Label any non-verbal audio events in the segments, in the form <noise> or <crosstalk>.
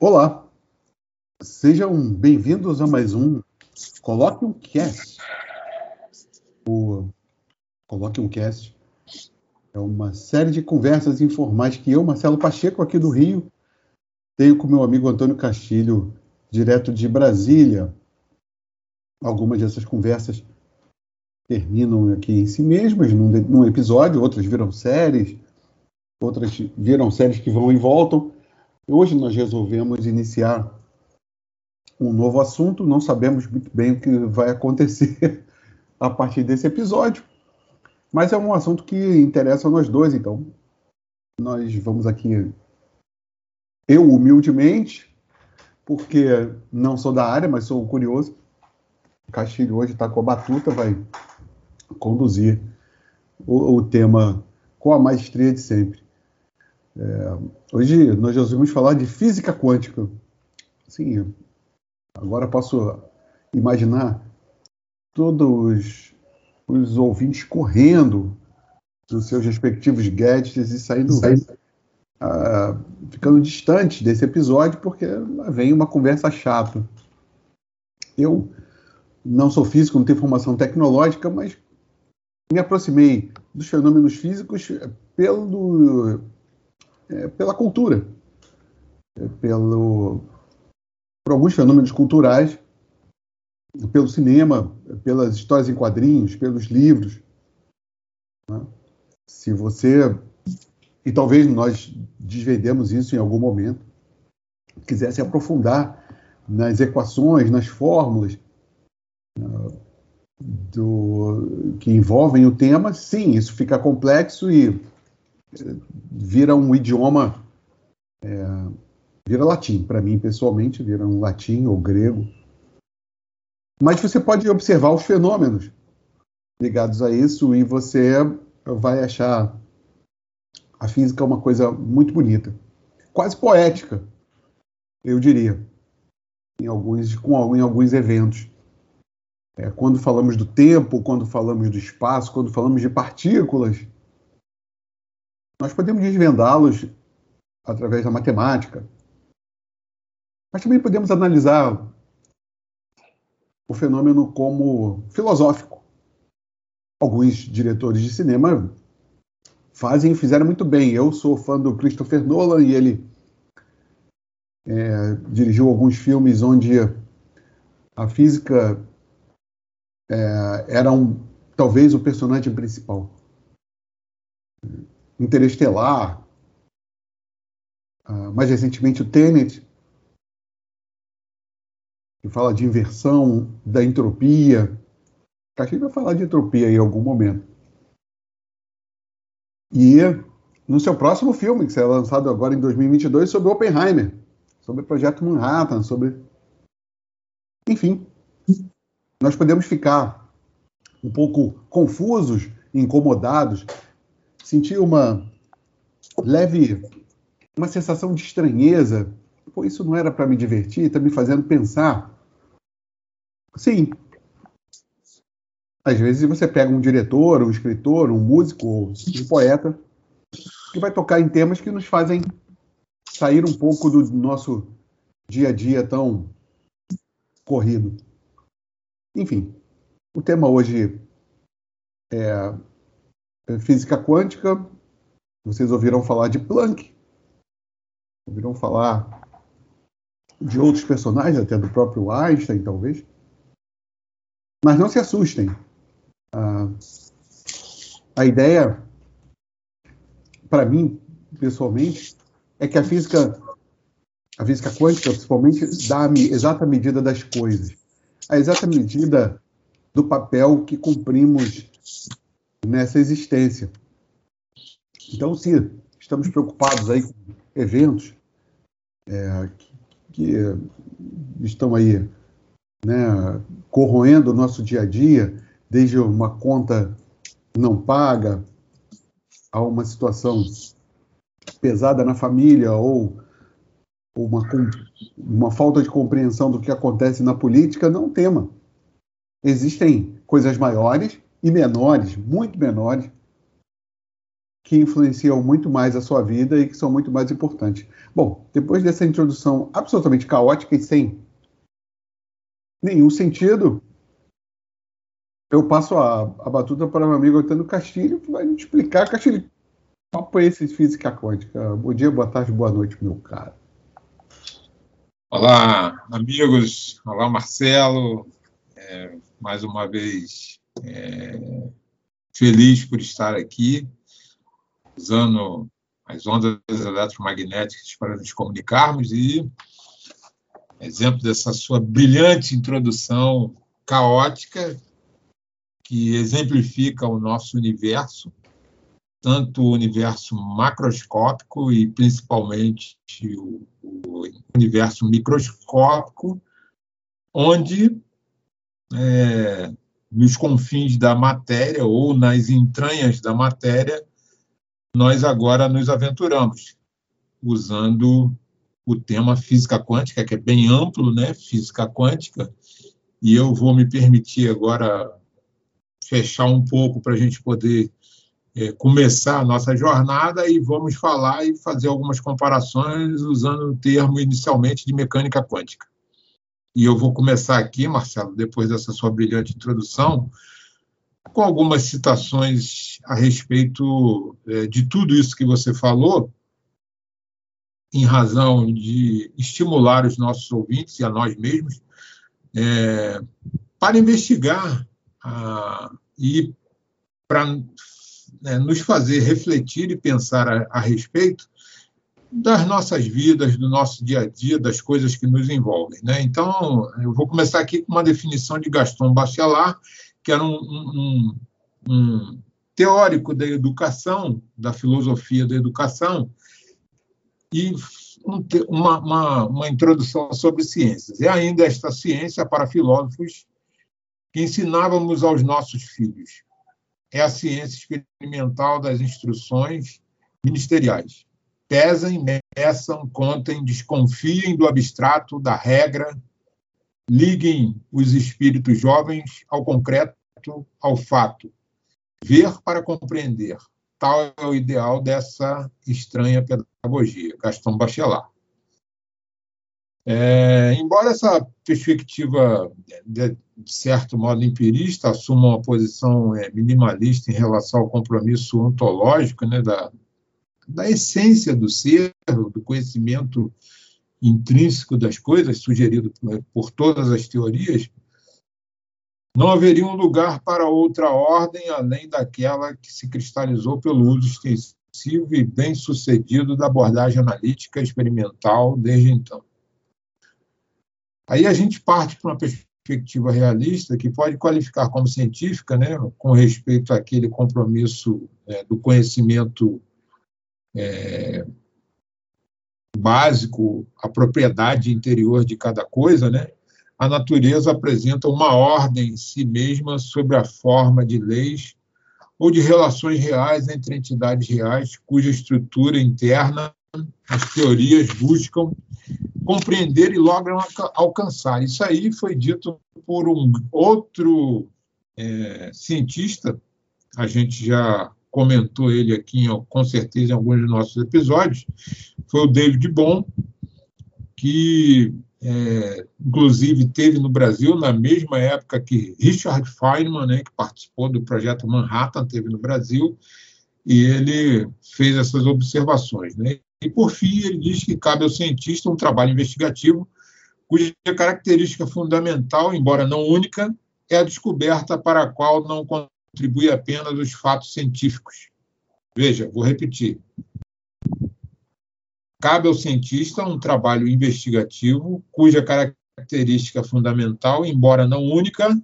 Olá, sejam bem-vindos a mais um Coloque um Cast. O Coloque um Cast é uma série de conversas informais que eu, Marcelo Pacheco, aqui do Rio, tenho com meu amigo Antônio Castilho, direto de Brasília. Algumas dessas conversas terminam aqui em si mesmas, num, num episódio, outras viram séries, outras viram séries que vão e voltam. Hoje nós resolvemos iniciar um novo assunto, não sabemos muito bem o que vai acontecer <laughs> a partir desse episódio, mas é um assunto que interessa a nós dois, então nós vamos aqui, eu humildemente, porque não sou da área, mas sou curioso. O Castilho hoje está com a batuta, vai conduzir o, o tema com a maestria de sempre. É, hoje nós resolvemos falar de física quântica. Sim, agora posso imaginar todos os ouvintes correndo dos seus respectivos gadgets e saindo, uh, ficando distantes desse episódio porque vem uma conversa chata. Eu não sou físico, não tenho formação tecnológica, mas me aproximei dos fenômenos físicos pelo é, pela cultura, é, pelo, por alguns fenômenos culturais, pelo cinema, pelas histórias em quadrinhos, pelos livros. Né? Se você, e talvez nós desvendemos isso em algum momento, quisesse aprofundar nas equações, nas fórmulas uh, do, que envolvem o tema, sim, isso fica complexo e vira um idioma, é, vira latim. Para mim, pessoalmente, vira um latim ou grego. Mas você pode observar os fenômenos ligados a isso e você vai achar a física uma coisa muito bonita, quase poética, eu diria, em alguns, com, em alguns eventos. É, quando falamos do tempo, quando falamos do espaço, quando falamos de partículas, nós podemos desvendá-los através da matemática, mas também podemos analisar o fenômeno como filosófico. Alguns diretores de cinema fazem e fizeram muito bem. Eu sou fã do Christopher Nolan e ele é, dirigiu alguns filmes onde a física é, era um, talvez o personagem principal. Interestelar, uh, mais recentemente o Tenet, que fala de inversão da entropia. Castilho vai falar de entropia em algum momento. E no seu próximo filme, que será lançado agora em 2022, sobre Oppenheimer, sobre o projeto Manhattan, sobre. Enfim, nós podemos ficar um pouco confusos, incomodados senti uma leve, uma sensação de estranheza. Pô, isso não era para me divertir, está me fazendo pensar. Sim. Às vezes você pega um diretor, um escritor, um músico, um poeta, que vai tocar em temas que nos fazem sair um pouco do nosso dia a dia tão corrido. Enfim, o tema hoje é é, física quântica, vocês ouviram falar de Planck, ouviram falar de outros personagens, até do próprio Einstein, talvez. Mas não se assustem. Ah, a ideia, para mim, pessoalmente, é que a física, a física quântica, principalmente, dá a exata medida das coisas, a exata medida do papel que cumprimos nessa existência. Então, se estamos preocupados aí com eventos é, que, que, estão aí né, corroendo o nosso dia a dia, desde uma conta não paga a uma situação pesada na família ou uma, uma falta de compreensão do que acontece na política, não tema. Existem coisas maiores e menores, muito menores, que influenciam muito mais a sua vida e que são muito mais importantes. Bom, depois dessa introdução absolutamente caótica e sem nenhum sentido, eu passo a, a batuta para meu amigo Antônio Castilho, que vai me explicar. Castilho, papo é esse física quântica? Bom dia, boa tarde, boa noite, meu cara. Olá, amigos. Olá, Marcelo. É, mais uma vez, é, feliz por estar aqui, usando as ondas eletromagnéticas para nos comunicarmos e exemplo dessa sua brilhante introdução caótica que exemplifica o nosso universo, tanto o universo macroscópico e principalmente o, o universo microscópico, onde é, nos confins da matéria ou nas entranhas da matéria, nós agora nos aventuramos, usando o tema física quântica, que é bem amplo, né? Física quântica, e eu vou me permitir agora fechar um pouco para a gente poder é, começar a nossa jornada e vamos falar e fazer algumas comparações usando o termo inicialmente de mecânica quântica. E eu vou começar aqui, Marcelo, depois dessa sua brilhante introdução, com algumas citações a respeito é, de tudo isso que você falou, em razão de estimular os nossos ouvintes e a nós mesmos é, para investigar ah, e para é, nos fazer refletir e pensar a, a respeito das nossas vidas, do nosso dia a dia, das coisas que nos envolvem. Né? Então, eu vou começar aqui com uma definição de Gaston Bachelard, que era um, um, um teórico da educação, da filosofia da educação, e uma, uma, uma introdução sobre ciências. E ainda esta ciência para filósofos que ensinávamos aos nossos filhos. É a ciência experimental das instruções ministeriais pesem, meçam, contem, desconfiem do abstrato, da regra, liguem os espíritos jovens ao concreto, ao fato. Ver para compreender. Tal é o ideal dessa estranha pedagogia, Gaston Bachelard. É, embora essa perspectiva, de, certo modo empirista, assuma uma posição é, minimalista em relação ao compromisso ontológico né, da, da essência do ser, do conhecimento intrínseco das coisas, sugerido por todas as teorias, não haveria um lugar para outra ordem além daquela que se cristalizou pelo uso extensivo e bem-sucedido da abordagem analítica experimental desde então. Aí a gente parte para uma perspectiva realista que pode qualificar como científica, né, com respeito àquele compromisso é, do conhecimento é, básico, a propriedade interior de cada coisa, né? a natureza apresenta uma ordem em si mesma sobre a forma de leis ou de relações reais entre entidades reais, cuja estrutura interna as teorias buscam compreender e logram alcançar. Isso aí foi dito por um outro é, cientista, a gente já comentou ele aqui, com certeza, em alguns dos nossos episódios, foi o David Bom, que, é, inclusive, teve no Brasil na mesma época que Richard Feynman, né, que participou do projeto Manhattan, teve no Brasil, e ele fez essas observações. Né? E, por fim, ele diz que cabe ao cientista um trabalho investigativo cuja característica fundamental, embora não única, é a descoberta para a qual não atribui apenas os fatos científicos. Veja, vou repetir. Cabe ao cientista um trabalho investigativo cuja característica fundamental, embora não única,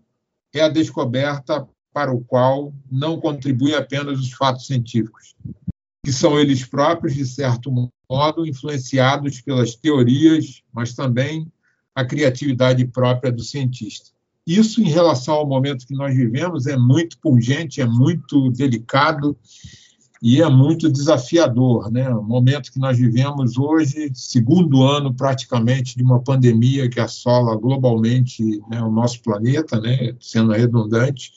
é a descoberta para o qual não contribui apenas os fatos científicos, que são eles próprios, de certo modo, influenciados pelas teorias, mas também a criatividade própria do cientista. Isso, em relação ao momento que nós vivemos, é muito pungente, é muito delicado e é muito desafiador. Né? O momento que nós vivemos hoje, segundo ano praticamente de uma pandemia que assola globalmente né, o nosso planeta, né, sendo redundante,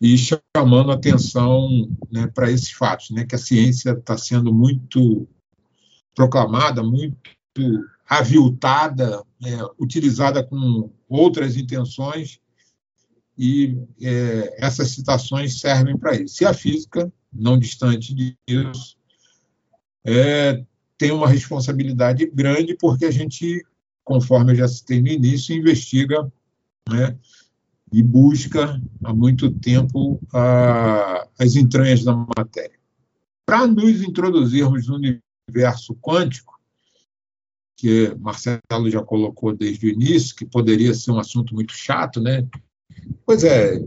e chamando atenção né, para esses fatos, né, que a ciência está sendo muito proclamada, muito aviltada, é, utilizada com outras intenções, e é, essas citações servem para isso. E a física, não distante disso, é, tem uma responsabilidade grande, porque a gente, conforme eu já citei no início, investiga né, e busca há muito tempo a, as entranhas da matéria. Para nos introduzirmos no universo quântico, que Marcelo já colocou desde o início, que poderia ser um assunto muito chato, né? Pois é,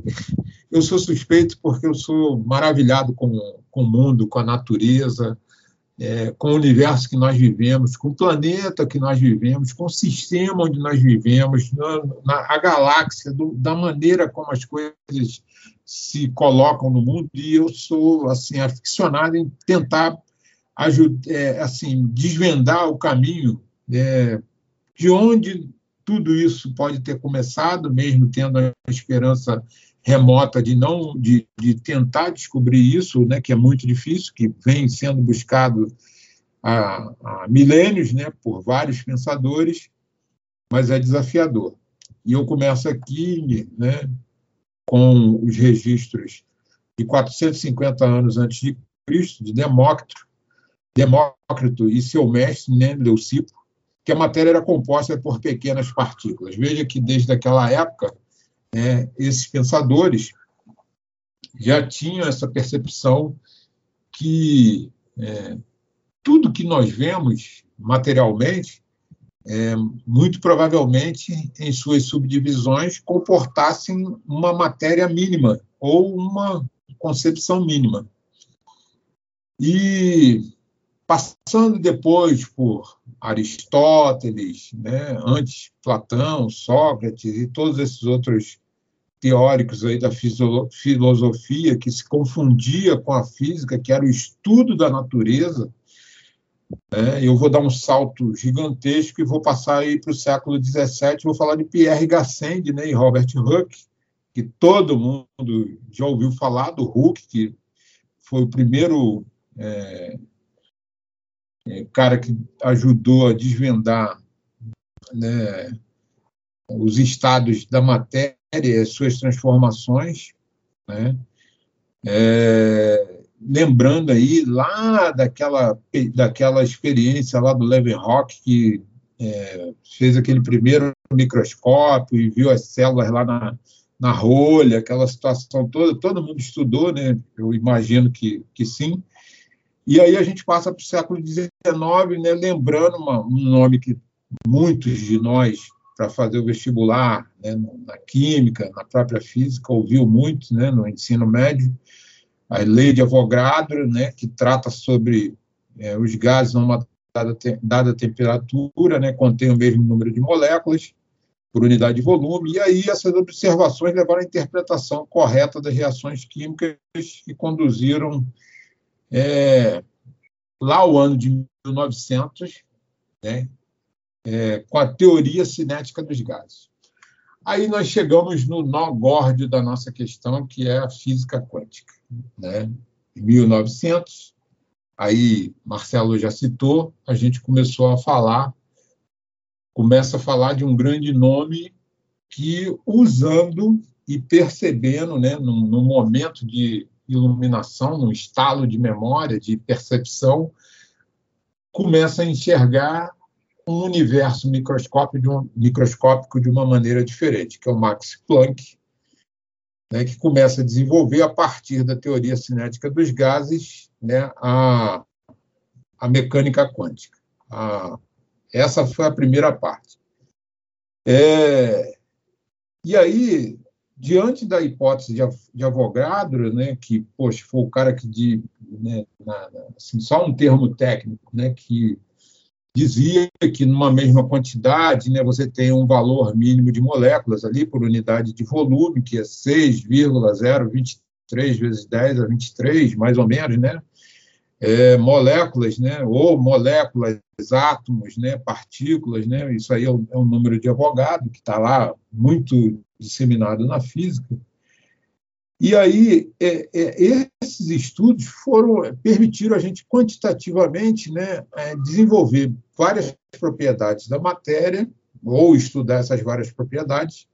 eu sou suspeito porque eu sou maravilhado com, com o mundo, com a natureza, é, com o universo que nós vivemos, com o planeta que nós vivemos, com o sistema onde nós vivemos, na, na a galáxia, do, da maneira como as coisas se colocam no mundo, e eu sou assim aficionado em tentar ajudar, é, assim desvendar o caminho é, de onde tudo isso pode ter começado, mesmo tendo a esperança remota de não de, de tentar descobrir isso, né, que é muito difícil, que vem sendo buscado há, há milênios, né, por vários pensadores, mas é desafiador. E eu começo aqui, né, com os registros de 450 anos antes de Cristo, de Demócrito, Demócrito e seu mestre, né, Leucipo, que a matéria era composta por pequenas partículas. Veja que desde aquela época né, esses pensadores já tinham essa percepção que é, tudo que nós vemos materialmente, é, muito provavelmente, em suas subdivisões, comportassem uma matéria mínima ou uma concepção mínima. E passando depois por Aristóteles, né, antes Platão, Sócrates e todos esses outros teóricos aí da filosofia que se confundia com a física, que era o estudo da natureza. Né? Eu vou dar um salto gigantesco e vou passar aí para o século XVII. Vou falar de Pierre Gassendi né, e Robert Hooke, que todo mundo já ouviu falar do Hooke, que foi o primeiro é, é, cara que ajudou a desvendar né, os estados da matéria as suas transformações, né? É, lembrando aí lá daquela, daquela experiência lá do Leeuwenhoek, que é, fez aquele primeiro microscópio e viu as células lá na, na rolha, aquela situação toda, todo mundo estudou, né? eu imagino que, que sim. E aí a gente passa para o século XIX, né? lembrando uma, um nome que muitos de nós para fazer o vestibular, né, na química, na própria física, ouviu muito né, no ensino médio, a lei de Avogadro, né, que trata sobre é, os gases a uma dada, dada temperatura, né, contém o mesmo número de moléculas por unidade de volume, e aí essas observações levaram à interpretação correta das reações químicas que conduziram é, lá o ano de 1900, né, é, com a teoria cinética dos gases. Aí nós chegamos no nó górdio da nossa questão, que é a física quântica. Né? Em 1900, aí Marcelo já citou, a gente começou a falar, começa a falar de um grande nome que, usando e percebendo, né, num, num momento de iluminação, num estalo de memória, de percepção, começa a enxergar um universo microscópico de, um, microscópico de uma maneira diferente, que é o Max Planck, né, que começa a desenvolver, a partir da teoria cinética dos gases, né, a, a mecânica quântica. A, essa foi a primeira parte. É, e aí, diante da hipótese de, de Avogadro, né, que, poxa, foi o cara que, de, né, na, assim, só um termo técnico, né, que dizia que numa mesma quantidade, né, você tem um valor mínimo de moléculas ali por unidade de volume, que é 6,023 vezes 10 a 23, mais ou menos, né? É, moléculas, né, ou moléculas, átomos, né, partículas, né, isso aí é um, é um número de Avogadro que está lá muito disseminado na física. E aí, é, é, esses estudos foram permitiram a gente quantitativamente né, é, desenvolver várias propriedades da matéria, ou estudar essas várias propriedades,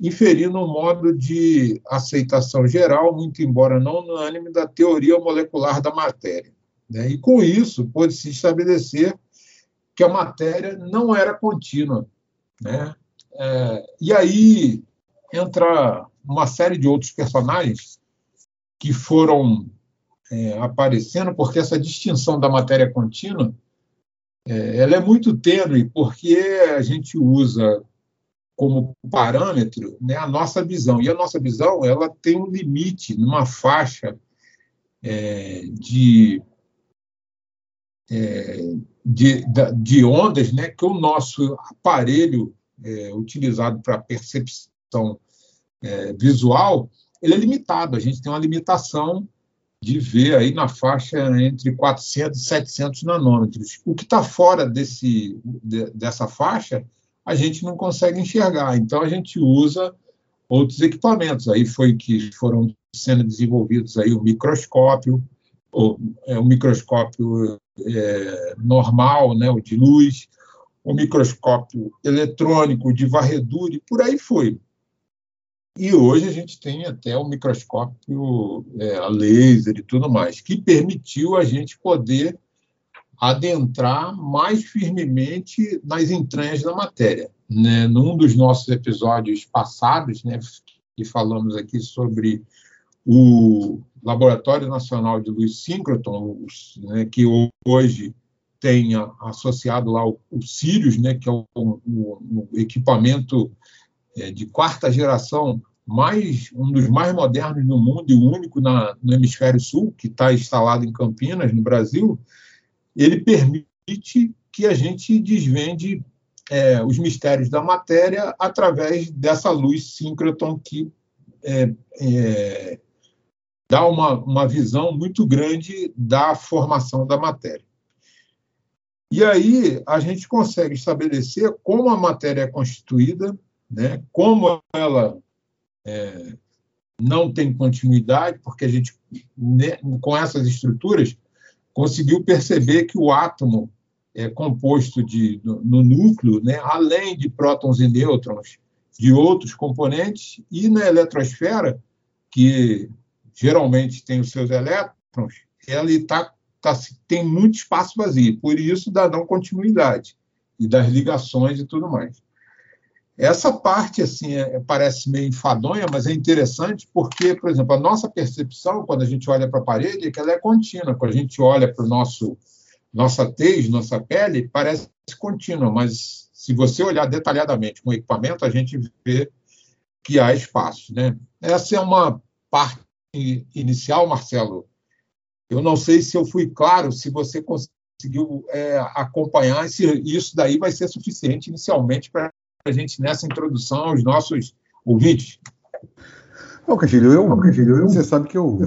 inferindo um modo de aceitação geral, muito embora não unânime, da teoria molecular da matéria. Né? E, com isso, pôde-se estabelecer que a matéria não era contínua. Né? É, e aí entra uma série de outros personagens que foram é, aparecendo, porque essa distinção da matéria contínua é, ela é muito tênue, porque a gente usa como parâmetro né, a nossa visão. E a nossa visão ela tem um limite, numa faixa é, de, é, de, de, ondas né, que o nosso aparelho é, utilizado para percepção é, visual ele é limitado. A gente tem uma limitação de ver aí na faixa entre 400 e 700 nanômetros. O que está fora desse, de, dessa faixa a gente não consegue enxergar. Então a gente usa outros equipamentos. Aí foi que foram sendo desenvolvidos aí o microscópio, o, é, o microscópio é, normal, né, o de luz, o microscópio eletrônico de varredura e por aí foi. E hoje a gente tem até o microscópio é, a laser e tudo mais, que permitiu a gente poder adentrar mais firmemente nas entranhas da matéria. Né? Num dos nossos episódios passados, né, que falamos aqui sobre o Laboratório Nacional de Luz Síncroton, né, que hoje tem associado lá o, o Sirius, né, que é o, o, o equipamento é, de quarta geração, mais um dos mais modernos no mundo e o único na, no hemisfério sul, que está instalado em Campinas, no Brasil, ele permite que a gente desvende é, os mistérios da matéria através dessa luz síncroton que é, é, dá uma, uma visão muito grande da formação da matéria. E aí a gente consegue estabelecer como a matéria é constituída, né, como ela é, não tem continuidade, porque a gente, né, com essas estruturas, conseguiu perceber que o átomo é composto de, no, no núcleo, né, além de prótons e nêutrons, de outros componentes, e na eletrosfera, que geralmente tem os seus elétrons, ela tá, tá, tem muito espaço vazio, por isso da não continuidade e das ligações e tudo mais. Essa parte assim é, parece meio enfadonha, mas é interessante porque, por exemplo, a nossa percepção quando a gente olha para a parede é que ela é contínua. Quando a gente olha para o nosso nossa tez, nossa pele, parece contínua, mas se você olhar detalhadamente com o equipamento, a gente vê que há espaço, né? Essa é uma parte inicial, Marcelo. Eu não sei se eu fui claro, se você conseguiu é, acompanhar, se isso daí vai ser suficiente inicialmente para a gente nessa introdução aos nossos ouvintes. Não, Castilho, eu, eu, você sabe que eu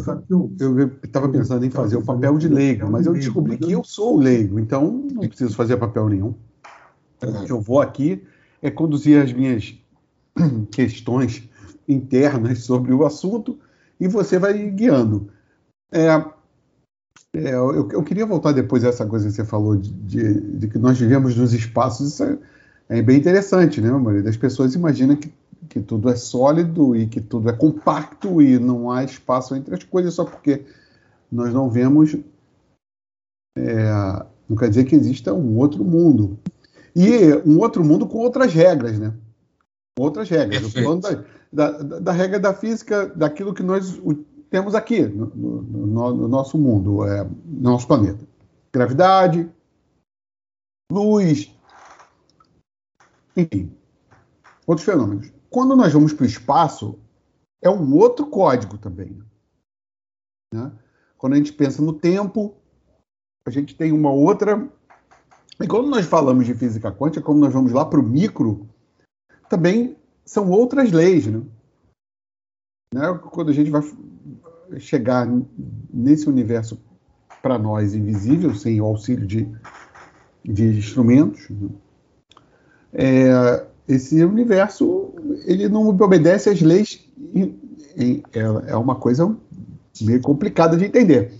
estava pensando em fazer o papel de leigo, mas eu descobri que eu sou leigo, então não preciso fazer papel nenhum. O que eu vou aqui é conduzir as minhas <clears throat> questões internas sobre o assunto e você vai guiando. É, é, eu, eu, queria voltar depois a essa coisa que você falou de, de, de que nós vivemos nos espaços. Isso é, é bem interessante, né? A maioria das pessoas imagina que, que tudo é sólido e que tudo é compacto e não há espaço entre as coisas só porque nós não vemos. É, não quer dizer que exista um outro mundo. E um outro mundo com outras regras, né? Outras regras. Perfeito. Da, da, da, regra da física, daquilo que nós temos aqui no, no, no nosso mundo, é, no nosso planeta. Gravidade, luz, enfim, outros fenômenos. Quando nós vamos para o espaço, é um outro código também. Né? Quando a gente pensa no tempo, a gente tem uma outra. E quando nós falamos de física quântica, como nós vamos lá para o micro, também são outras leis. Né? né? Quando a gente vai chegar nesse universo para nós invisível, sem o auxílio de, de instrumentos, né? É, esse universo ele não obedece às leis. É, é uma coisa meio complicada de entender.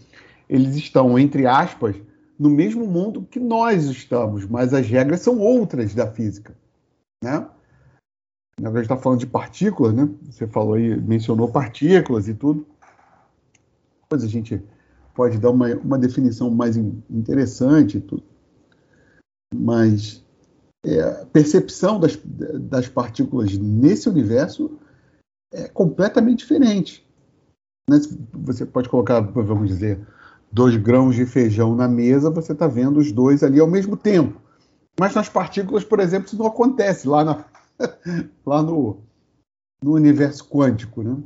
Eles estão, entre aspas, no mesmo mundo que nós estamos, mas as regras são outras da física. Né? Gente está falando de partículas, né? Você falou aí, mencionou partículas e tudo. Depois a gente pode dar uma, uma definição mais interessante e tudo. Mas é, a percepção das, das partículas nesse universo é completamente diferente. Né? Você pode colocar, vamos dizer, dois grãos de feijão na mesa, você está vendo os dois ali ao mesmo tempo. Mas nas partículas, por exemplo, isso não acontece lá, na, <laughs> lá no, no universo quântico. Né?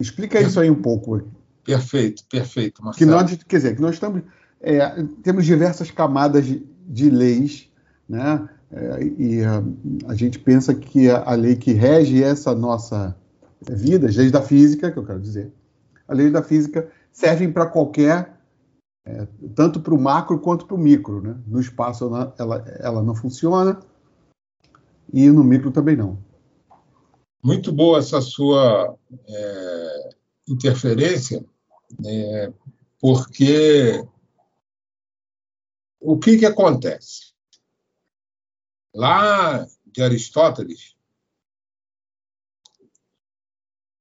Explica isso aí um pouco. Perfeito, perfeito. Marcelo. Que nós, quer dizer, que nós estamos, é, temos diversas camadas de, de leis, né? É, e a, a, gente pensa que a, a, lei que rege essa nossa vida, as leis da física, que eu quero dizer, as leis da física servem para qualquer, é, tanto para o macro quanto para o micro. Né? No espaço ela, ela, ela não funciona e no micro também não. Muito boa essa sua é, interferência, né, porque o que, que acontece? Lá de Aristóteles,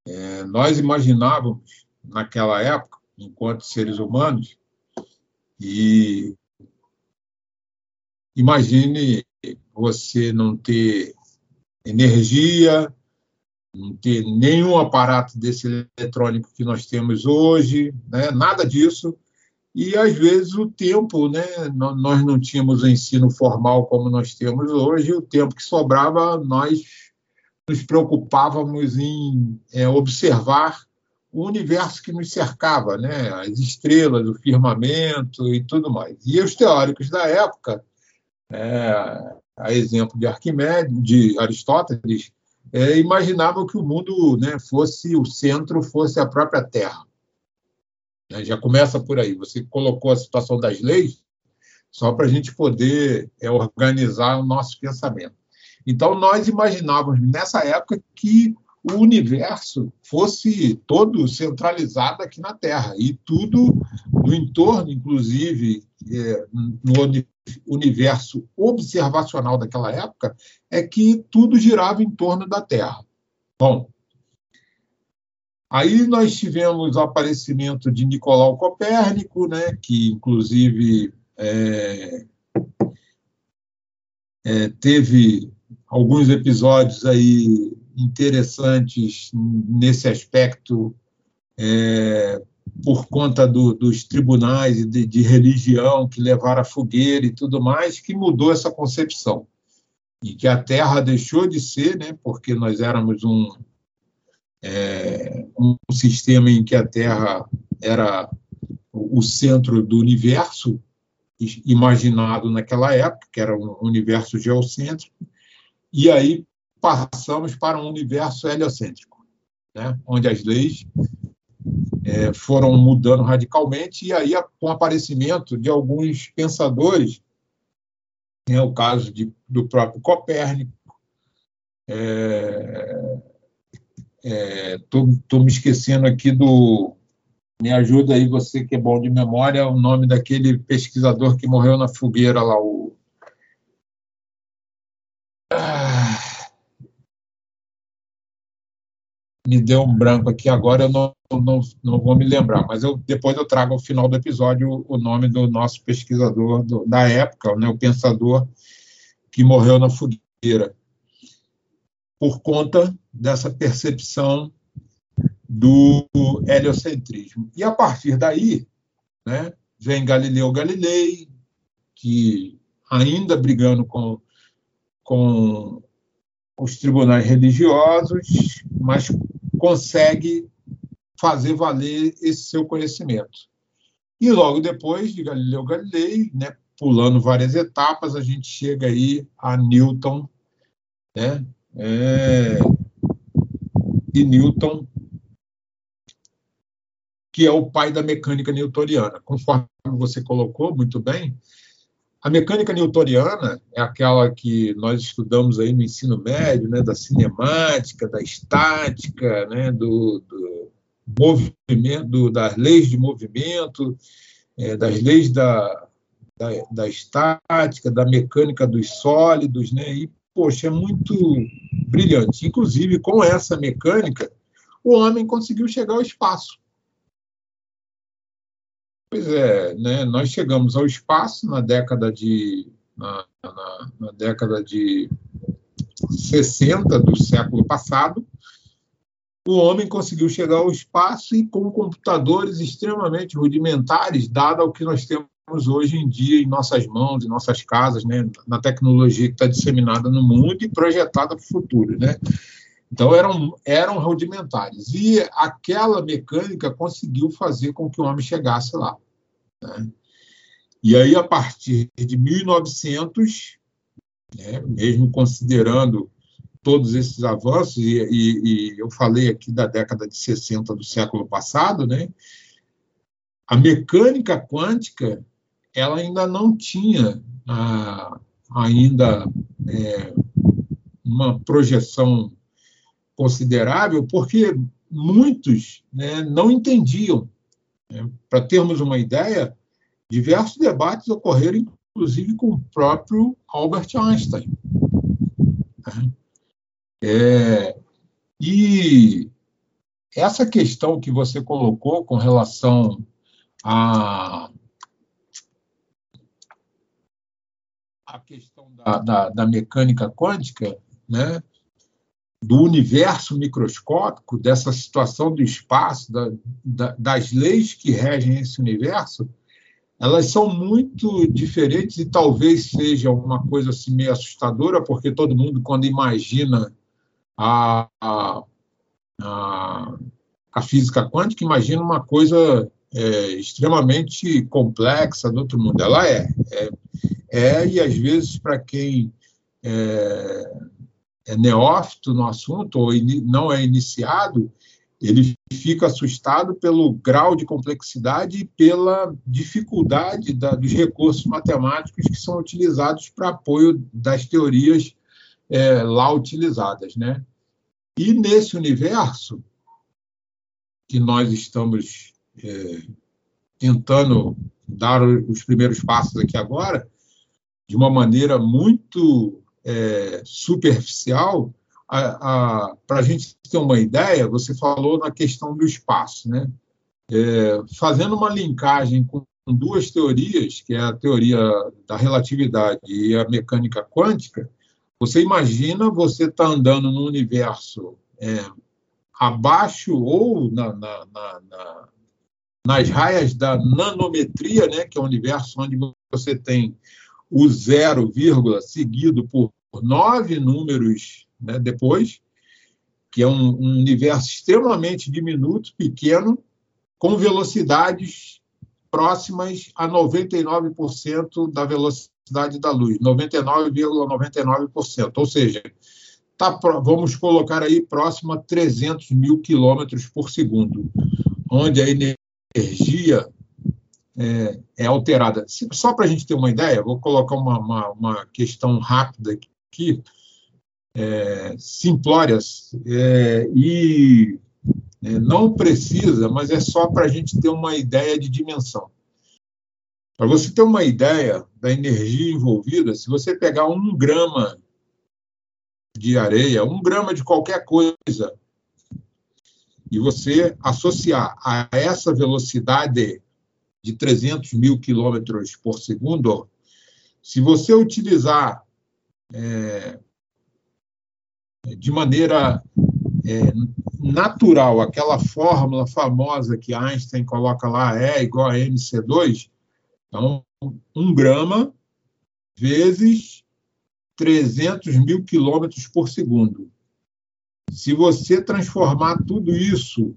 é, nós imaginávamos, naquela época, enquanto seres humanos, e imagine você não ter energia, não ter nenhum aparato desse eletrônico que nós temos hoje, né? nada disso. E, às vezes, o tempo, né? nós não tínhamos ensino formal como nós temos hoje, o tempo que sobrava, nós nos preocupávamos em é, observar o universo que nos cercava, né? as estrelas, o firmamento e tudo mais. E os teóricos da época, é, a exemplo de Arquimedes, de Aristóteles, é, imaginavam que o mundo né, fosse o centro, fosse a própria Terra. Né? Já começa por aí. Você colocou a situação das leis só para a gente poder é, organizar o nosso pensamento. Então, nós imaginávamos nessa época que o universo fosse todo centralizado aqui na Terra e tudo no entorno, inclusive é, no universo observacional daquela época, é que tudo girava em torno da Terra. Bom, Aí nós tivemos o aparecimento de Nicolau Copérnico, né, que inclusive é, é, teve alguns episódios aí interessantes nesse aspecto é, por conta do, dos tribunais de, de religião que levaram a fogueira e tudo mais, que mudou essa concepção. E que a Terra deixou de ser, né, porque nós éramos um é, um sistema em que a Terra era o centro do universo imaginado naquela época, que era um universo geocêntrico, e aí passamos para um universo heliocêntrico, né? onde as leis é, foram mudando radicalmente, e aí com o aparecimento de alguns pensadores, é o caso de, do próprio Copérnico, é, Estou é, me esquecendo aqui do. Me ajuda aí, você que é bom de memória, o nome daquele pesquisador que morreu na fogueira lá, o. Ah, me deu um branco aqui agora, eu não, não, não vou me lembrar, mas eu, depois eu trago ao final do episódio o nome do nosso pesquisador do, da época, né, o pensador que morreu na fogueira por conta dessa percepção do heliocentrismo. E a partir daí, né, vem Galileu Galilei, que ainda brigando com, com os tribunais religiosos, mas consegue fazer valer esse seu conhecimento. E logo depois de Galileu Galilei, né, pulando várias etapas, a gente chega aí a Newton, né, é, Newton, que é o pai da mecânica newtoniana. Conforme você colocou muito bem, a mecânica newtoniana é aquela que nós estudamos aí no ensino médio, né, da cinemática, da estática, né, do, do movimento, do, das leis de movimento, é, das leis da, da, da, estática, da mecânica dos sólidos, né, e, poxa, é muito brilhante. Inclusive, com essa mecânica, o homem conseguiu chegar ao espaço. Pois é, né, nós chegamos ao espaço na década de na, na, na década de 60 do século passado, o homem conseguiu chegar ao espaço e com computadores extremamente rudimentares, dado ao que nós temos hoje em dia em nossas mãos, em nossas casas, né, na tecnologia que está disseminada no mundo e projetada para o futuro. Né? Então, eram, eram rudimentares. E aquela mecânica conseguiu fazer com que o homem chegasse lá. Né? E aí, a partir de 1900, né, mesmo considerando todos esses avanços, e, e, e, eu falei aqui da década de 60 do século passado, né, a mecânica quântica ela ainda não tinha ah, ainda é, uma projeção considerável, porque muitos né, não entendiam. Né? Para termos uma ideia, diversos debates ocorreram, inclusive, com o próprio Albert Einstein. Né? É, e essa questão que você colocou com relação a a questão da, da, da, mecânica quântica, né, do universo microscópico, dessa situação do espaço, da, da, das leis que regem esse universo, elas são muito diferentes e talvez seja uma coisa assim meio assustadora, porque todo mundo, quando imagina a, a, a, física quântica, imagina uma coisa é, extremamente complexa do outro mundo. Ela é, é, é e às vezes para quem é, é, neófito no assunto ou não é iniciado, ele fica assustado pelo grau de complexidade e pela dificuldade da, dos recursos matemáticos que são utilizados para apoio das teorias é, lá utilizadas, né? E nesse universo que nós estamos é, tentando dar os primeiros passos aqui agora, de uma maneira muito é, superficial, para a gente ter uma ideia, você falou na questão do espaço, né? É, fazendo uma linkagem com duas teorias, que é a teoria da relatividade e a mecânica quântica, você imagina você estar tá andando no universo é, abaixo ou na, na, na, nas raias da nanometria, né, que é o universo onde você tem o zero, vírgula, seguido por nove números né, depois, que é um, um universo extremamente diminuto, pequeno, com velocidades próximas a 99% da velocidade da luz, 99,99%. ,99%. Ou seja, tá, vamos colocar aí próximo a 300 mil quilômetros por segundo, onde a energia é, é alterada. Só para a gente ter uma ideia, vou colocar uma, uma, uma questão rápida aqui, é, simplória, é, e é, não precisa, mas é só para a gente ter uma ideia de dimensão. Para você ter uma ideia da energia envolvida, se você pegar um grama de areia, um grama de qualquer coisa, e você associar a essa velocidade de 300 mil quilômetros por segundo, se você utilizar é, de maneira é, natural aquela fórmula famosa que Einstein coloca lá, E igual a mc2, então, um grama vezes 300 mil quilômetros por segundo. Se você transformar tudo isso,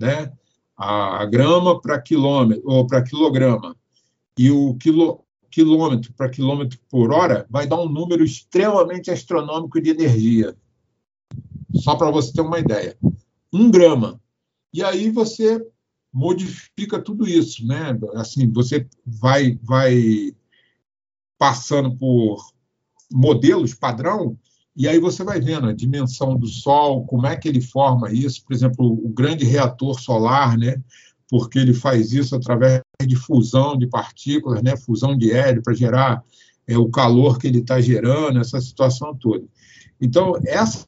né, a grama para quilômetro ou para quilograma e o quilo, quilômetro para quilômetro por hora, vai dar um número extremamente astronômico de energia. Só para você ter uma ideia. Um grama. E aí você modifica tudo isso, né? Assim, você vai vai passando por modelos padrão, e aí você vai vendo a dimensão do Sol, como é que ele forma isso, por exemplo, o grande reator solar, né? porque ele faz isso através de fusão de partículas, né? fusão de hélio, para gerar é, o calor que ele está gerando, essa situação toda. Então, essas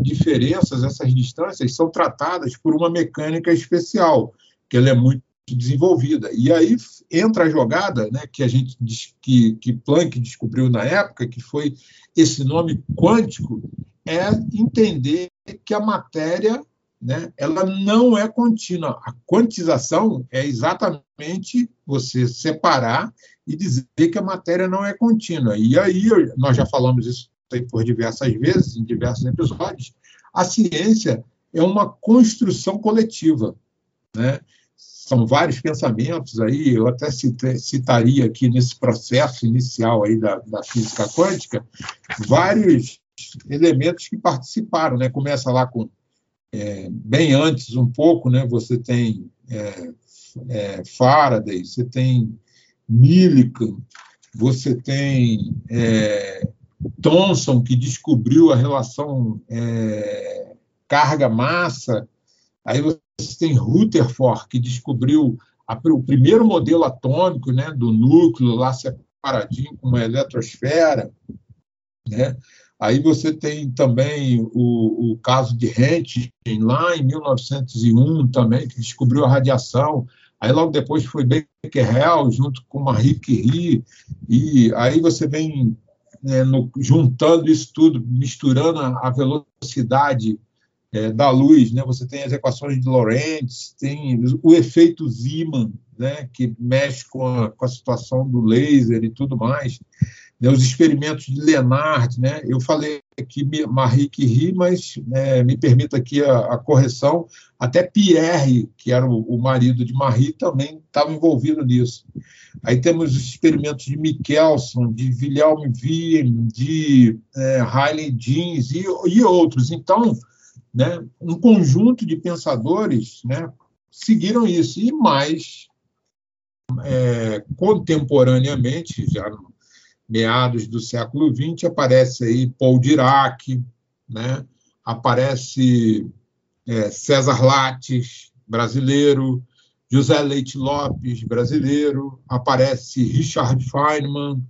diferenças, essas distâncias são tratadas por uma mecânica especial, que ela é muito desenvolvida. E aí entra a jogada, né, que a gente que, que Planck descobriu na época, que foi esse nome quântico, é entender que a matéria, né, ela não é contínua. A quantização é exatamente você separar e dizer que a matéria não é contínua. E aí nós já falamos isso por diversas vezes em diversos episódios. A ciência é uma construção coletiva, né? São vários pensamentos aí, eu até citaria aqui nesse processo inicial aí da, da física quântica, vários elementos que participaram, né? Começa lá com é, bem antes um pouco, né? Você tem é, é, Faraday, você tem Millikan, você tem é, Thomson que descobriu a relação é, carga-massa, aí tem Rutherford, que descobriu a, o primeiro modelo atômico né, do núcleo lá separadinho com uma eletrosfera. Né? Aí você tem também o, o caso de Röntgen, lá em 1901 também, que descobriu a radiação. Aí logo depois foi Becquerel, junto com Marie Curie, e aí você vem né, no, juntando isso tudo, misturando a, a velocidade é, da luz, né? Você tem as equações de Lorentz, tem o efeito Zeeman, né? Que mexe com a, com a situação do laser e tudo mais. Né? Os experimentos de Lenard, né? Eu falei aqui Marie Curie, mas né, me permita aqui a, a, correção. Até Pierre, que era o, o marido de Marie, também estava envolvido nisso. Aí temos os experimentos de Michelson, de Wilhelm Wien, de é, Riley Jeans e, e outros. Então, né, um conjunto de pensadores né, seguiram isso. E mais é, contemporaneamente, já no meados do século XX, aparece aí Paul Dirac, né, aparece é, César Lattes, brasileiro, José Leite Lopes, brasileiro, aparece Richard Feynman,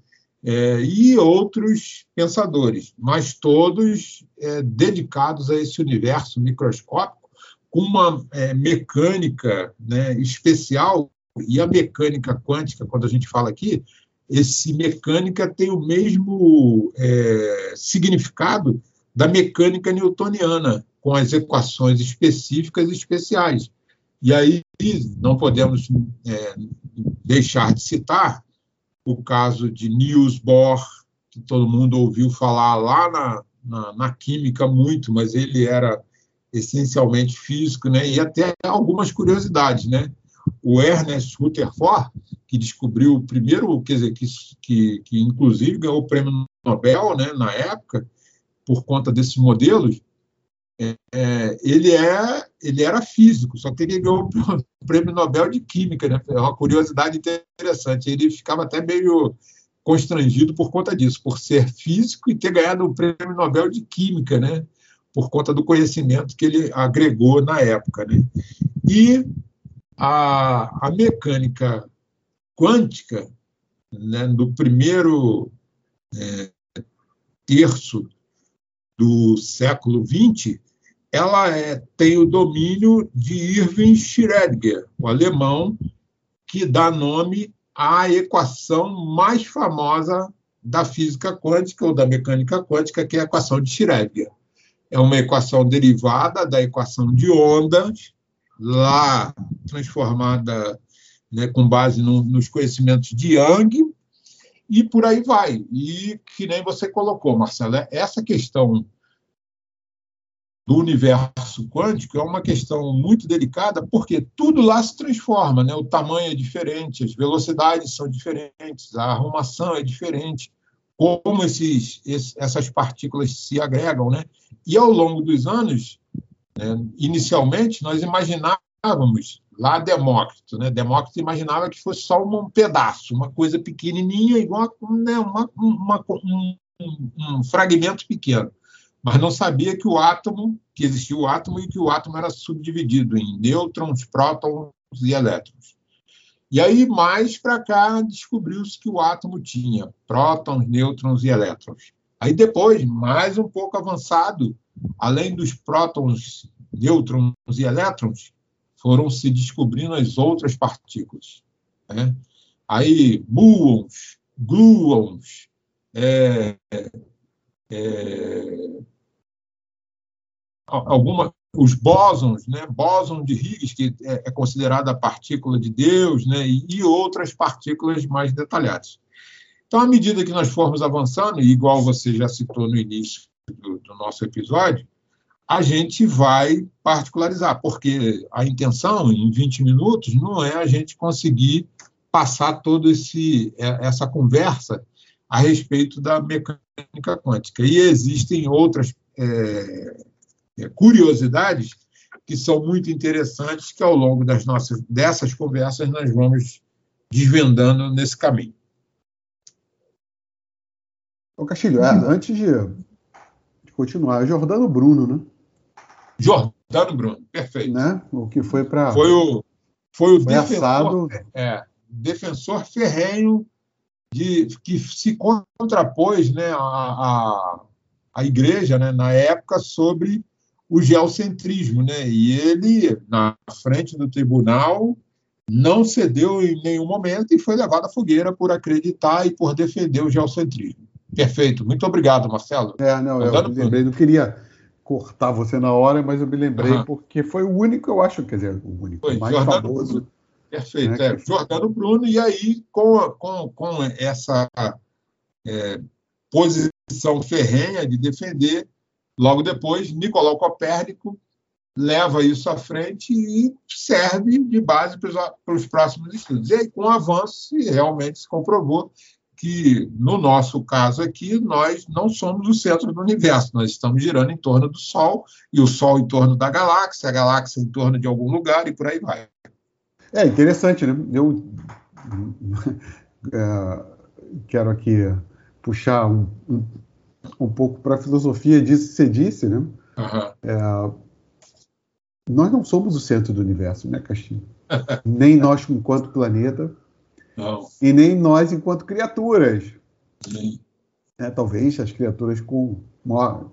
é, e outros pensadores, mas todos é, dedicados a esse universo microscópico com uma é, mecânica né, especial e a mecânica quântica, quando a gente fala aqui, esse mecânica tem o mesmo é, significado da mecânica newtoniana, com as equações específicas e especiais. E aí não podemos é, deixar de citar o caso de Niels Bohr, que todo mundo ouviu falar lá na, na, na química muito, mas ele era essencialmente físico, né? E até algumas curiosidades, né? O Ernest Rutherford, que descobriu o primeiro, quer dizer, que, que, que inclusive ganhou o prêmio Nobel, né, na época, por conta desses modelos, é, ele, é, ele era físico, só que ele ganhou o prêmio Nobel de Química, né? É uma curiosidade interessante. Ele ficava até meio constrangido por conta disso, por ser físico e ter ganhado o prêmio Nobel de Química, né? Por conta do conhecimento que ele agregou na época, né? E a, a mecânica quântica, né, do primeiro é, terço do século XX, ela é, tem o domínio de Irving Schrödinger, o alemão, que dá nome à equação mais famosa da física quântica ou da mecânica quântica, que é a equação de Schrödinger. É uma equação derivada da equação de ondas, lá transformada né, com base no, nos conhecimentos de Young, e por aí vai. E que nem você colocou, Marcelo, essa questão do universo quântico é uma questão muito delicada, porque tudo lá se transforma, né? o tamanho é diferente, as velocidades são diferentes, a arrumação é diferente, como esses, essas partículas se agregam. Né? E ao longo dos anos, né, inicialmente, nós imaginávamos, lá Demócrito. Né? Demócrito imaginava que fosse só um pedaço, uma coisa pequenininha, igual né, uma, uma, um, um, fragmento pequeno. Mas não sabia que o átomo, que existia o átomo e que o átomo era subdividido em nêutrons, prótons e elétrons. E aí, mais para cá, descobriu-se que o átomo tinha prótons, nêutrons e elétrons. Aí depois, mais um pouco avançado, além dos prótons, nêutrons e elétrons, foram se descobrindo as outras partículas. Né? Aí, muons, gluons, é, é, alguma, os bósons, né? bóson de Higgs, que é, é considerada a partícula de Deus, né? e, e outras partículas mais detalhadas. Então, à medida que nós formos avançando, e igual você já citou no início do, do nosso episódio, a gente vai particularizar, porque a intenção, em 20 minutos, não é a gente conseguir passar toda é, essa conversa a respeito da mecânica quântica. E existem outras é, é, curiosidades que são muito interessantes, que ao longo das nossas, dessas conversas nós vamos desvendando nesse caminho. Ô Castilho, é, antes de, de continuar, Jordano Bruno, né? Jordano Bruno, perfeito. Né? O que foi para. Foi o, foi o foi defensor, é, defensor ferrenho de, que se contrapôs né, à, à, à igreja, né, na época, sobre o geocentrismo. Né? E ele, na frente do tribunal, não cedeu em nenhum momento e foi levado à fogueira por acreditar e por defender o geocentrismo. Perfeito. Muito obrigado, Marcelo. É, não, eu me lembrei, não queria cortar você na hora, mas eu me lembrei uhum. porque foi o único, eu acho, quer dizer, o único, foi, mais Jordano famoso. Bruno. Perfeito, né? é. Jordano Bruno, e aí com, com, com essa é, posição ferrenha de defender, logo depois, Nicolau Copérnico leva isso à frente e serve de base para os próximos estudos. E aí, com o avanço, realmente se comprovou que, no nosso caso aqui, nós não somos o centro do universo, nós estamos girando em torno do Sol, e o Sol em torno da galáxia, a galáxia em torno de algum lugar, e por aí vai. É interessante, né? Eu <laughs> é, quero aqui puxar um, um, um pouco para a filosofia disso que você disse, né? Uhum. É, nós não somos o centro do universo, né, Castilho? <laughs> Nem nós, enquanto planeta, não. E nem nós enquanto criaturas. Sim. É, talvez as criaturas com maior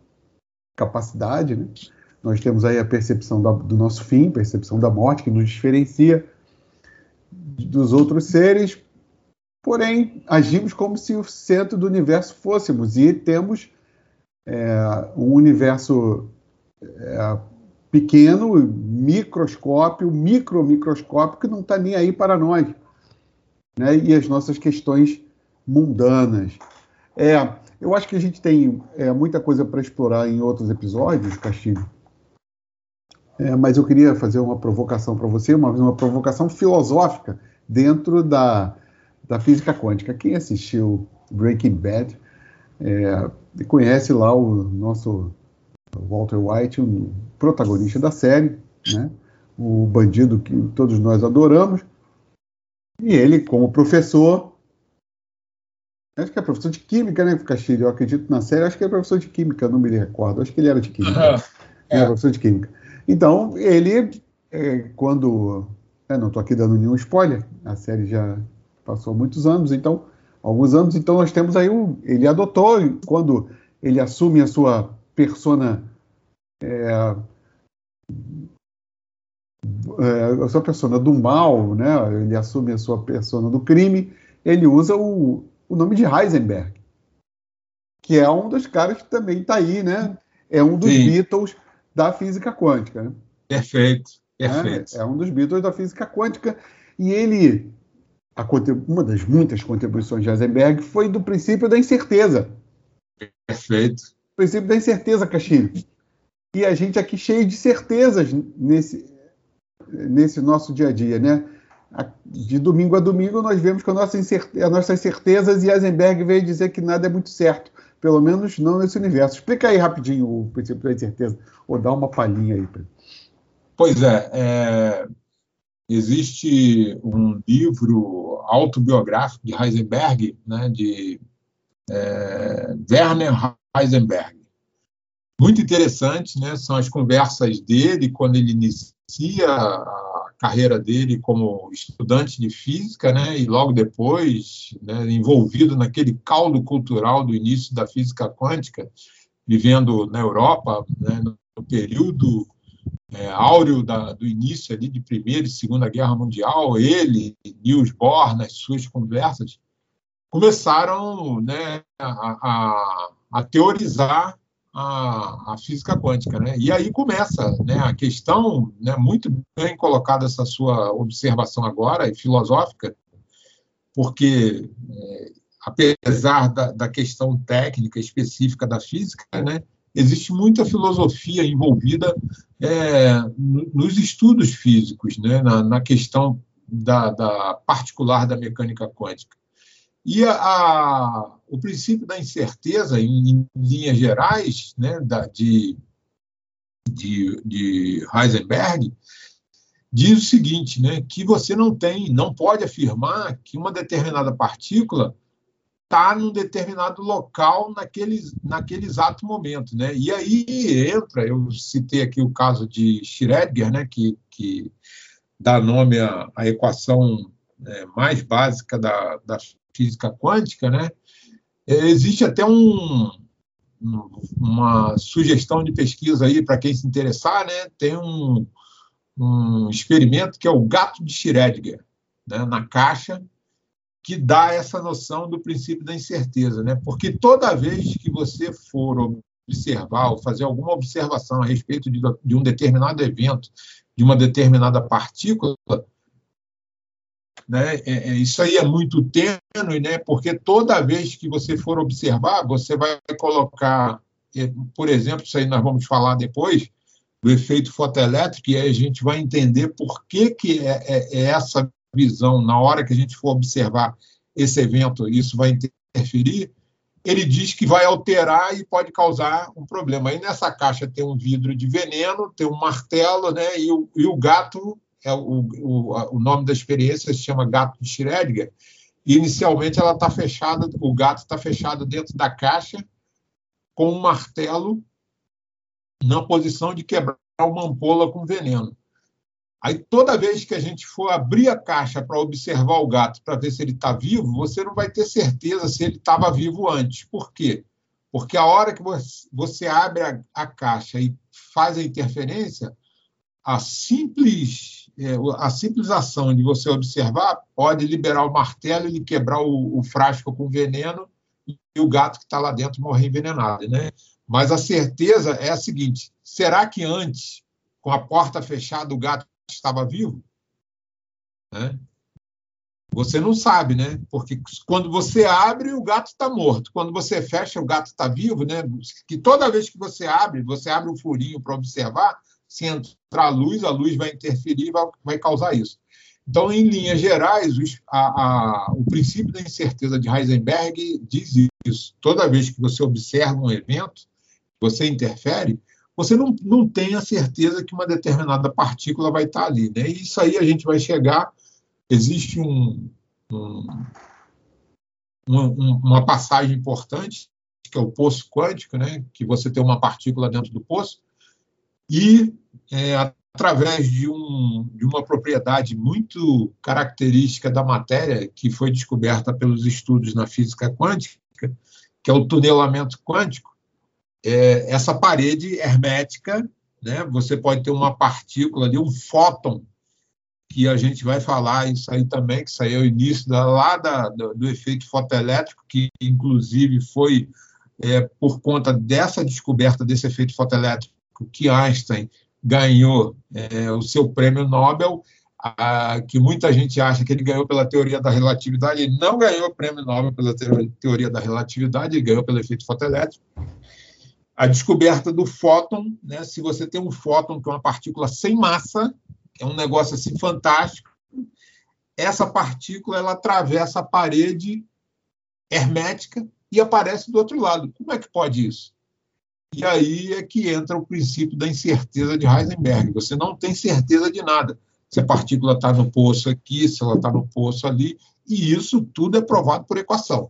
capacidade, né? Nós temos aí a percepção da, do nosso fim, percepção da morte, que nos diferencia dos outros seres, porém, agimos como se o centro do universo fôssemos, e temos é, um universo é, pequeno, microscópio, micromicroscópio, que não está nem aí para nós né, e as nossas questões mundanas. É, eu acho que a gente tem é, muita coisa para explorar em outros episódios, Castilho. É, mas eu queria fazer uma provocação para você, uma, uma provocação filosófica dentro da, da física quântica. Quem assistiu Breaking Bad é, conhece lá o nosso Walter White, o protagonista da série, né? o bandido que todos nós adoramos, e ele, como professor, acho que é professor de química, né, Castilho? Eu acredito na série, acho que é professor de química, não me recordo. Acho que ele era de química. Uhum. É. Professor de química. Então, ele, é, quando. É, não estou aqui dando nenhum spoiler, a série já passou muitos anos, então, alguns anos, então nós temos aí. Ele adotou, quando ele assume a sua persona. É, é, a sua persona do mal, né? ele assume a sua persona do crime, ele usa o, o nome de Heisenberg, que é um dos caras que também está aí, né? É um dos Sim. Beatles da física quântica. Né? Perfeito, perfeito. É, é, um dos Beatles da física quântica. E ele, a, uma das muitas contribuições de Heisenberg foi do princípio da incerteza. Perfeito. O princípio da incerteza, Castilho. E a gente aqui cheio de certezas nesse, nesse nosso dia a dia, né? De domingo a domingo nós vemos que nossa as nossas certezas e Eisenberg veio dizer que nada é muito certo, pelo menos não nesse universo. Explica aí rapidinho o princípio da incerteza, ou dá uma palhinha aí. Pois é, é, existe um livro autobiográfico de Heisenberg, né, de é, Werner Heisenberg. Muito interessante, né? São as conversas dele quando ele inicia a carreira dele como estudante de física, né? E logo depois, né, envolvido naquele caldo cultural do início da física quântica, vivendo na Europa, né, no período é, áureo da, do início ali de Primeira e Segunda Guerra Mundial, ele, Niels Bohr, nas suas conversas, começaram né, a, a, a teorizar a, a, física quântica. Né? E aí começa né, a questão, né, muito bem colocada essa sua observação agora, e filosófica, porque, é, apesar da, da, questão técnica específica da física, né, existe muita filosofia envolvida é, nos estudos físicos, né, na, na questão da, da particular da mecânica quântica. E a, a, o princípio da incerteza, em, em linhas gerais, né, da, de, de, de Heisenberg, diz o seguinte, né, que você não tem, não pode afirmar que uma determinada partícula está num determinado local naquele, naquele exato momento. Né? E aí entra, eu citei aqui o caso de Schrödinger, né, que, que dá nome à, à equação é, mais básica da, da física quântica, né? É, existe até um, uma sugestão de pesquisa aí para quem se interessar, né? Tem um, um experimento que é o gato de Schrödinger, né? na caixa, que dá essa noção do princípio da incerteza, né? Porque toda vez que você for observar ou fazer alguma observação a respeito de, de um determinado evento, de uma determinada partícula, né? É, é, isso aí é muito tênue, né? porque toda vez que você for observar, você vai colocar, é, por exemplo, isso aí nós vamos falar depois, do efeito fotoelétrico, e aí a gente vai entender por que, que é, é, é essa visão, na hora que a gente for observar esse evento, isso vai interferir, ele diz que vai alterar e pode causar um problema. Aí nessa caixa tem um vidro de veneno, tem um martelo, né? E o, e o gato é o, o, o nome da experiência se chama Gato de Schrödinger. E inicialmente ela está fechada, o gato está fechado dentro da caixa com um martelo na posição de quebrar uma ampola com veneno. Aí toda vez que a gente for abrir a caixa para observar o gato para ver se ele está vivo, você não vai ter certeza se ele estava vivo antes. Por quê? Porque a hora que você abre a, a caixa e faz a interferência, a simples é, a simples ação de você observar pode liberar o martelo e quebrar o, o frasco com veneno e o gato que está lá dentro morrer envenenado, né? Mas a certeza é a seguinte: será que antes, com a porta fechada, o gato estava vivo? Né? Você não sabe, né? Porque quando você abre, o gato está morto. Quando você fecha, o gato está vivo, né? Que toda vez que você abre, você abre um furinho para observar, se entrar luz, a luz vai interferir e vai, vai causar isso. Então, em linhas gerais, a, a, o princípio da incerteza de Heisenberg diz isso. Toda vez que você observa um evento, você interfere, você não, não tem a certeza que uma determinada partícula vai estar ali. Né? E isso aí a gente vai chegar. Existe um, um, uma passagem importante, que é o poço quântico, né? que você tem uma partícula dentro do poço, e é, através de, um, de uma propriedade muito característica da matéria que foi descoberta pelos estudos na física quântica, que é o tunelamento quântico, é, essa parede hermética, né, você pode ter uma partícula ali, um fóton, que a gente vai falar isso aí também, que isso aí é o início da, lá da, do, do efeito fotoelétrico, que inclusive foi é, por conta dessa descoberta desse efeito fotoelétrico que Einstein ganhou é, o seu prêmio Nobel, a, que muita gente acha que ele ganhou pela teoria da relatividade, ele não ganhou o prêmio Nobel pela teoria da relatividade, ele ganhou pelo efeito fotoelétrico. A descoberta do fóton, né, se você tem um fóton, que é uma partícula sem massa, é um negócio assim fantástico, essa partícula ela atravessa a parede hermética e aparece do outro lado. Como é que pode isso? E aí é que entra o princípio da incerteza de Heisenberg. Você não tem certeza de nada. se a partícula está no poço aqui, se ela está no poço ali, e isso tudo é provado por equação.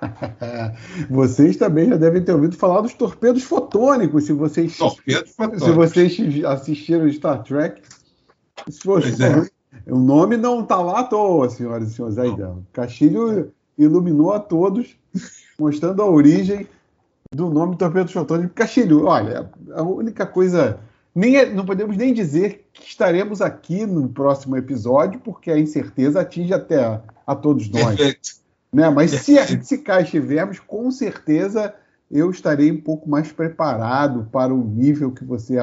<laughs> vocês também já devem ter ouvido falar dos torpedos fotônicos, se vocês, torpedos fotônicos. Se vocês assistiram Star Trek. Se fosse, é. <laughs> O nome não está lá à toa, senhoras e senhores. Aí, Castilho iluminou a todos, mostrando a origem do nome torpedo fotônico. Castilho, olha, a única coisa. Nem é, não podemos nem dizer que estaremos aqui no próximo episódio, porque a incerteza atinge até a, a todos nós. Perfeito. Né? Mas se, se cá estivermos, com certeza eu estarei um pouco mais preparado para o nível que você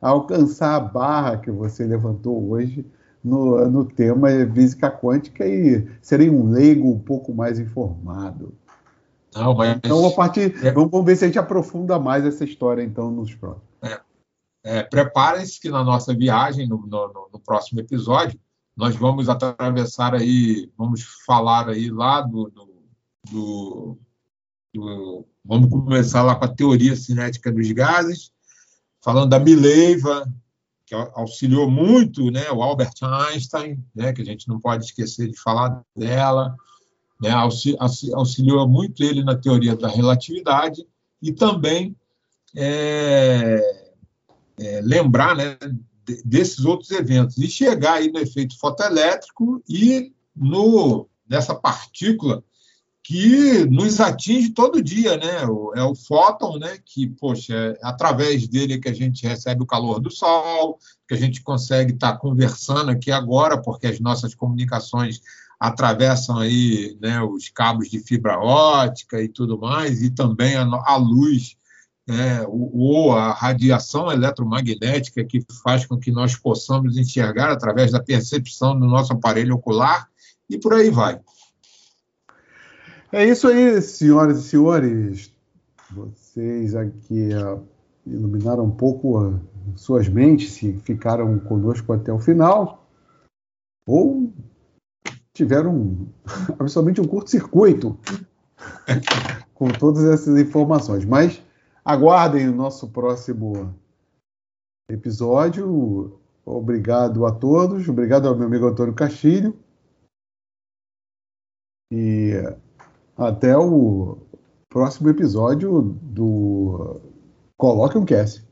alcançar a barra que você levantou hoje no, no tema física quântica e serei um leigo um pouco mais informado. Não, mas... Então, a partir, é... vamos, ver se a gente aprofunda mais essa história então nos próximos. É. É, Preparem-se que na nossa viagem, no, no, no, próximo episódio, nós vamos atravessar aí, vamos falar aí lá do, do, do, do vamos começar lá com a teoria cinética dos gases, falando da Mileva, que auxiliou muito né, o Albert Einstein, né, que a gente não pode esquecer de falar dela, né, auxiliou muito ele na teoria da relatividade e também é, é, lembrar né, desses outros eventos e chegar aí no efeito fotoelétrico e no nessa partícula que nos atinge todo dia, né? É o fóton, né? Que, poxa, é através dele que a gente recebe o calor do sol, que a gente consegue estar conversando aqui agora, porque as nossas comunicações atravessam aí, né, os cabos de fibra ótica e tudo mais, e também a, a luz, né, ou a radiação eletromagnética que faz com que nós possamos enxergar através da percepção do nosso aparelho ocular, e por aí vai. É isso aí, senhoras e senhores. Vocês aqui uh, iluminaram um pouco suas mentes, se ficaram conosco até o final, ou tiveram <laughs> absolutamente um curto-circuito <laughs> com todas essas informações. Mas aguardem o nosso próximo episódio. Obrigado a todos. Obrigado ao meu amigo Antônio Castilho. E até o próximo episódio do Coloque um Cast.